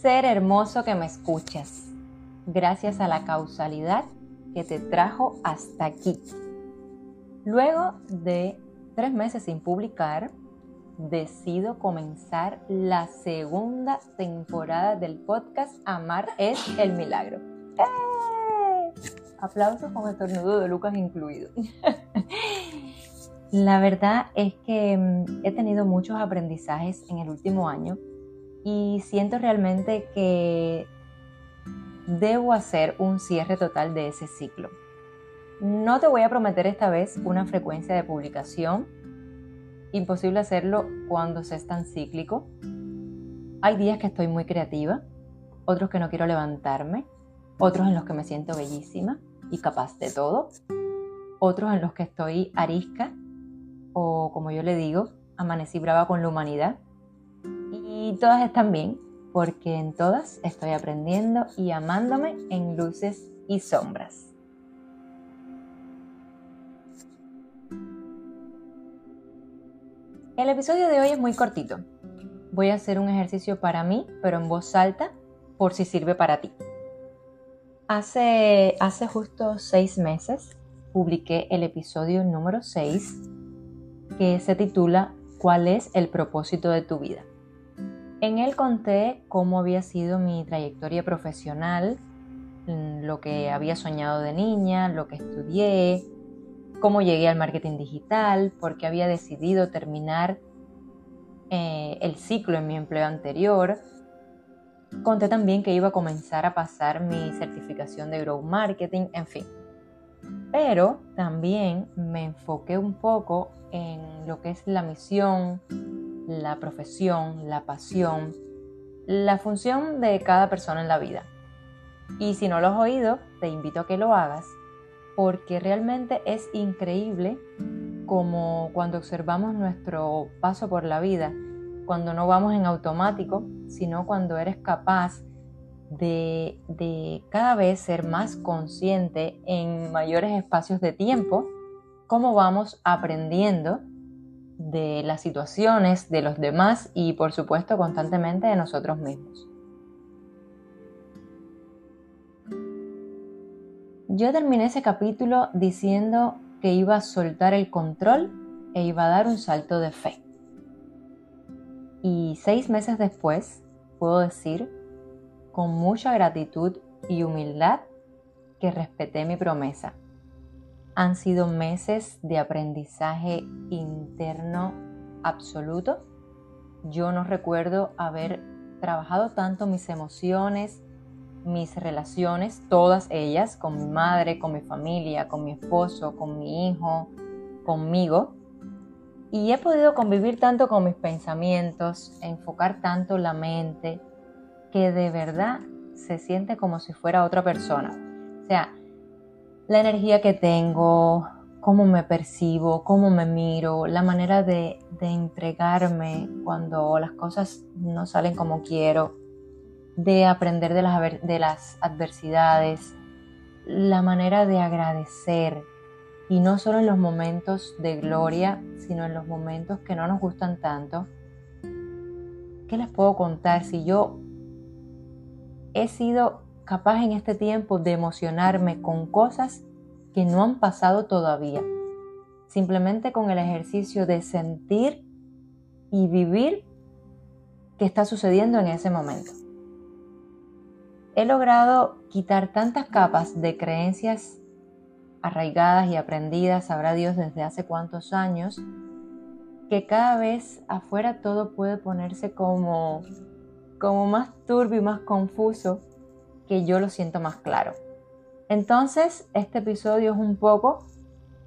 Ser hermoso que me escuchas, gracias a la causalidad que te trajo hasta aquí. Luego de tres meses sin publicar, decido comenzar la segunda temporada del podcast Amar es el Milagro. ¡Eh! Aplausos con estornudo de Lucas incluido. la verdad es que mm, he tenido muchos aprendizajes en el último año y siento realmente que debo hacer un cierre total de ese ciclo. No te voy a prometer esta vez una frecuencia de publicación. Imposible hacerlo cuando se es tan cíclico. Hay días que estoy muy creativa, otros que no quiero levantarme, otros en los que me siento bellísima y capaz de todo, otros en los que estoy arisca o como yo le digo, amanecí brava con la humanidad. Y todas están bien, porque en todas estoy aprendiendo y amándome en luces y sombras. El episodio de hoy es muy cortito. Voy a hacer un ejercicio para mí, pero en voz alta, por si sirve para ti. Hace, hace justo seis meses publiqué el episodio número 6, que se titula ¿Cuál es el propósito de tu vida? En él conté cómo había sido mi trayectoria profesional, mm, lo que había soñado de niña, lo que estudié, cómo llegué al marketing digital, por qué había decidido terminar eh, el ciclo en mi empleo anterior. Conté también que iba a comenzar a pasar mi certificación de Grow Marketing, en fin. Pero también me enfoqué un poco en lo que es la misión, la profesión, la pasión, la función de cada persona en la vida. Y si no lo has oído, te invito a que lo hagas, porque realmente es increíble como cuando observamos nuestro paso por la vida, cuando no vamos en automático, sino cuando eres capaz de, de, cada vez ser más consciente en mayores espacios de tiempo, cómo vamos aprendiendo de las situaciones, de los demás y por supuesto constantemente de nosotros mismos. Yo terminé ese capítulo diciendo que iba a soltar el control e iba a dar un salto de fe. Y seis meses después puedo decir con mucha gratitud y humildad que respeté mi promesa han sido meses de aprendizaje interno absoluto. Yo no recuerdo haber trabajado tanto mis emociones, mis relaciones, todas ellas, con mi madre, con mi familia, con mi esposo, con mi hijo, conmigo. Y he podido convivir tanto con mis pensamientos, enfocar tanto la mente, que de verdad se siente como si fuera otra persona. O sea, la energía que tengo, cómo me percibo, cómo me miro, la manera de, entregarme cuando las cosas no salen como quiero, de aprender de las, de las adversidades, la manera de agradecer, y no solo en los momentos de gloria, sino en los momentos que no nos gustan tanto. ¿Qué les puedo contar si yo he sido capaz en este tiempo de emocionarme con cosas que no han pasado todavía. Simplemente con el ejercicio de sentir y vivir qué está sucediendo en ese momento. He logrado quitar tantas capas de creencias arraigadas y aprendidas, sabrá Dios desde hace cuántos años, que cada vez afuera todo puede ponerse como, como más turbio y más confuso que yo lo siento más claro. Entonces, este episodio es un poco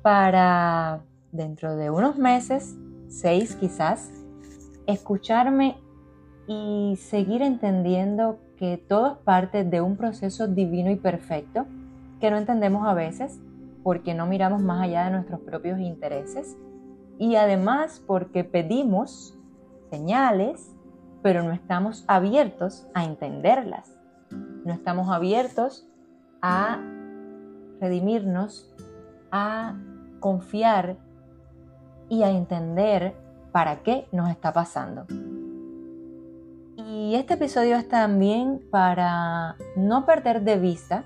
para dentro de unos meses, seis quizás, escucharme y seguir entendiendo que todo es parte de un proceso divino y perfecto que no entendemos a veces porque no miramos más allá de nuestros propios intereses y además porque pedimos señales, pero no estamos abiertos a entenderlas no estamos abiertos a redimirnos, a confiar y a entender para qué nos está pasando. Y este episodio es también para no perder de vista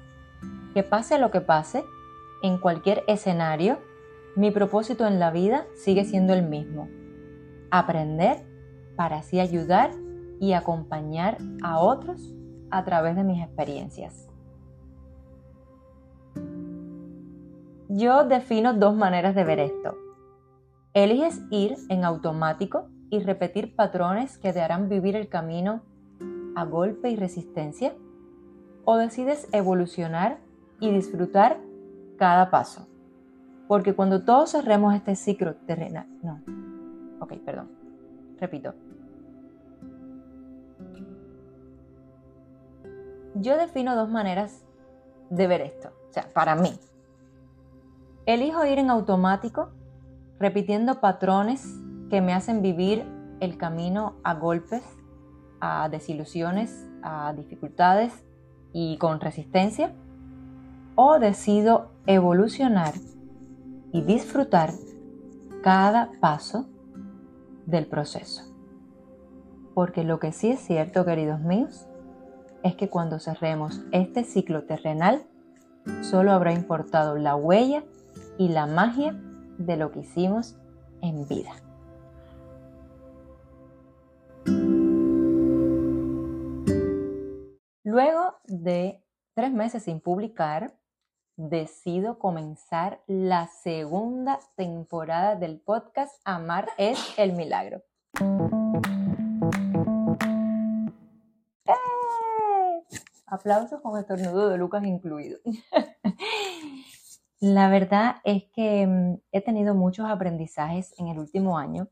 que pase lo que pase, en cualquier escenario, mi propósito en la vida sigue siendo el mismo. Aprender para así ayudar y acompañar a otros a través de mis experiencias. Yo defino dos maneras de ver esto. Eliges ir en automático y repetir patrones que te harán vivir el camino a golpe y resistencia? ¿O decides evolucionar y disfrutar cada paso? Porque cuando todos cerremos este ciclo terrenal, no, ok, perdón, repito. Yo defino dos maneras de ver esto, o sea, para mí. Elijo ir en automático, repitiendo patrones que me hacen vivir el camino a golpes, a desilusiones, a dificultades y con resistencia, o decido evolucionar y disfrutar cada paso del proceso. Porque lo que sí es cierto, queridos míos, es que cuando cerremos este ciclo terrenal, solo habrá importado la huella y la magia de lo que hicimos en vida. Luego de tres meses sin publicar, decido comenzar la segunda temporada del podcast Amar es el Milagro. ¡Eh! Aplausos con estornudo de Lucas incluido. La verdad es que mm, he tenido muchos aprendizajes en el último año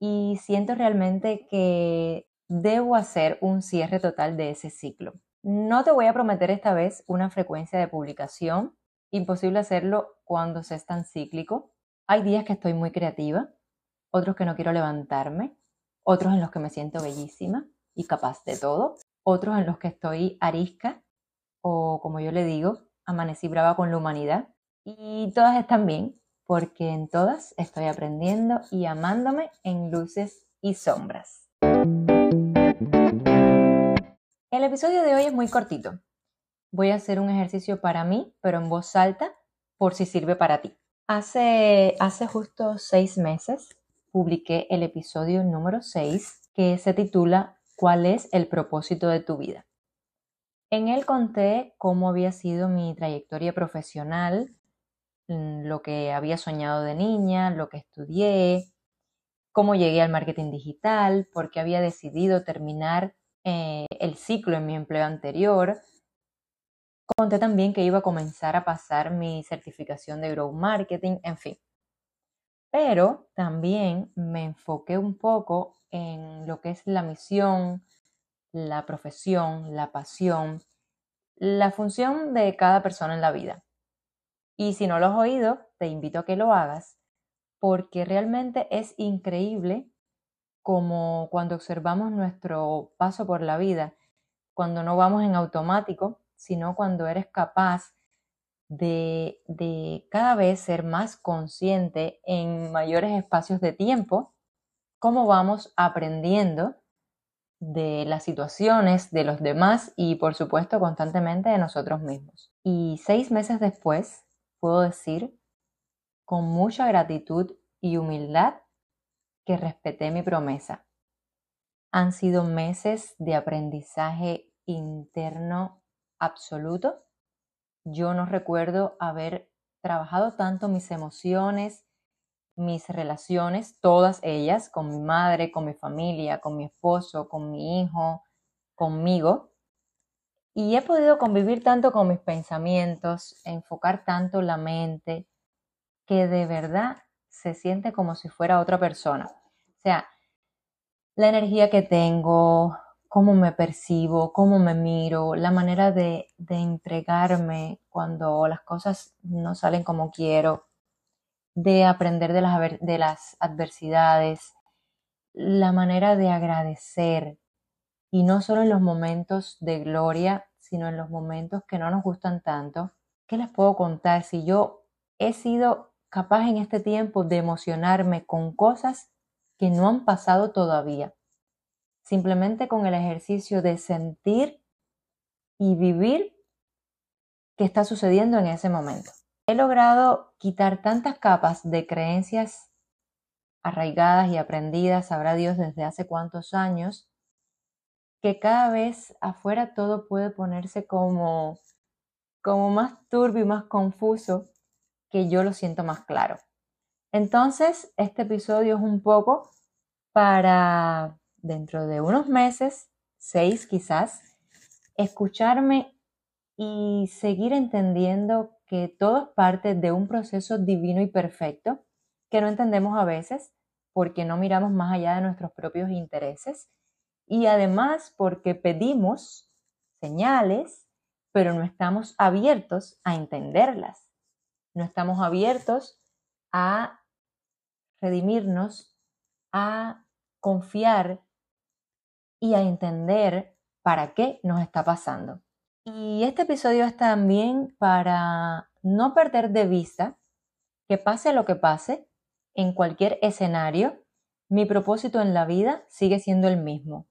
y siento realmente que debo hacer un cierre total de ese ciclo. No te voy a prometer esta vez una frecuencia de publicación. Imposible hacerlo cuando se es tan cíclico. Hay días que estoy muy creativa, otros que no quiero levantarme, otros en los que me siento bellísima y capaz de todo, otros en los que estoy arisca o como yo le digo, amanecí brava con la humanidad. Y todas están bien, porque en todas estoy aprendiendo y amándome en luces y sombras. El episodio de hoy es muy cortito. Voy a hacer un ejercicio para mí, pero en voz alta, por si sirve para ti. Hace, hace justo seis meses publiqué el episodio número 6 que se titula ¿Cuál es el propósito de tu vida? En él conté cómo había sido mi trayectoria profesional, mm, lo que había soñado de niña, lo que estudié, cómo llegué al marketing digital, por qué había decidido terminar eh, el ciclo en mi empleo anterior. Conté también que iba a comenzar a pasar mi certificación de Grow Marketing, en fin. Pero también me enfoqué un poco en lo que es la misión, la profesión, la pasión, la función de cada persona en la vida. Y si no lo has oído, te invito a que lo hagas, porque realmente es increíble como cuando observamos nuestro paso por la vida, cuando no vamos en automático, sino cuando eres capaz de, de cada vez ser más consciente en mayores espacios de tiempo, cómo vamos aprendiendo de las situaciones, de los demás y por supuesto constantemente de nosotros mismos. Y seis meses después, puedo decir con mucha gratitud y humildad que respeté mi promesa. Han sido meses de aprendizaje interno absoluto. Yo no recuerdo haber trabajado tanto mis emociones, mis relaciones, todas ellas, con mi madre, con mi familia, con mi esposo, con mi hijo, conmigo. Y he podido convivir tanto con mis pensamientos, enfocar tanto la mente, que de verdad se siente como si fuera otra persona. O sea, la energía que tengo, cómo me percibo, cómo me miro, la manera de, de entregarme cuando las cosas no salen como quiero, de aprender de las, de las adversidades, la manera de agradecer, y no solo en los momentos de gloria, sino en los momentos que no nos gustan tanto. ¿Qué les puedo contar? Si yo he sido capaz en este tiempo de emocionarme con cosas que no han pasado todavía. Simplemente con el ejercicio de sentir y vivir qué está sucediendo en ese momento. He logrado quitar tantas capas de creencias arraigadas y aprendidas, sabrá Dios desde hace cuántos años, que cada vez afuera todo puede ponerse como, como más turbio y más confuso, que yo lo siento más claro. Entonces, este episodio es un poco para dentro de unos meses, seis quizás, escucharme y seguir entendiendo que todo es parte de un proceso divino y perfecto que no entendemos a veces porque no miramos más allá de nuestros propios intereses y además porque pedimos señales, pero no estamos abiertos a entenderlas. No estamos abiertos a redimirnos, a confiar y a entender para qué nos está pasando. Y este episodio es también para no perder de vista que pase lo que pase, en cualquier escenario, mi propósito en la vida sigue siendo el mismo.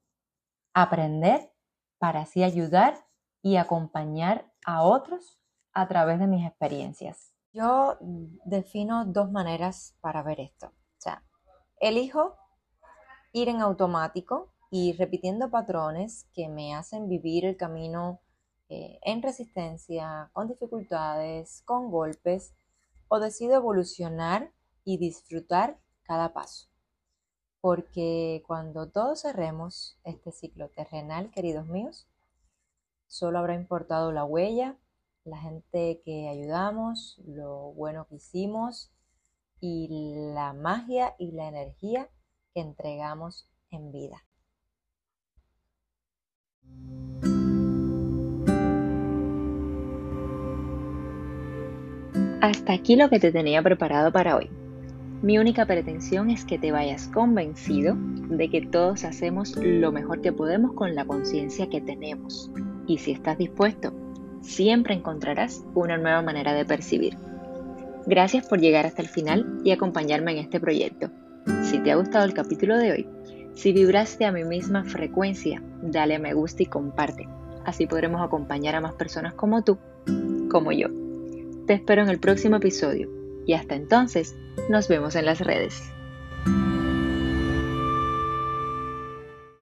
Aprender para así ayudar y acompañar a otros a través de mis experiencias. Yo defino dos maneras para ver esto. O sea, elijo ir en automático y repitiendo patrones que me hacen vivir el camino eh, en resistencia, con dificultades, con golpes, o decido evolucionar y disfrutar cada paso. Porque cuando todos cerremos este ciclo terrenal, queridos míos, solo habrá importado la huella, la gente que ayudamos, lo bueno que hicimos y la magia y la energía que entregamos en vida. Hasta aquí lo que te tenía preparado para hoy. Mi única pretensión es que te vayas convencido de que todos hacemos lo mejor que podemos con la conciencia que tenemos. Y si estás dispuesto, siempre encontrarás una nueva manera de percibir. Gracias por llegar hasta el final y acompañarme en este proyecto. Si te ha gustado el capítulo de hoy, si vibraste a mi misma frecuencia, dale me gusta y comparte. Así podremos acompañar a más personas como tú, como yo. Te espero en el próximo episodio y hasta entonces nos vemos en las redes.